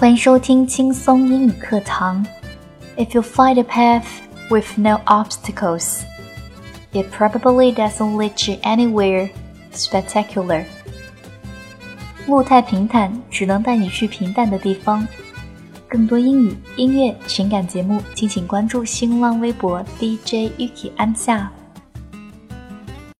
欢迎收听轻松英语课堂。If you find a path with no obstacles, it probably doesn't lead you anywhere spectacular. 路太平坦，只能带你去平淡的地方。更多英语、音乐、情感节目，敬请关注新浪微博 DJ Ukki 安夏。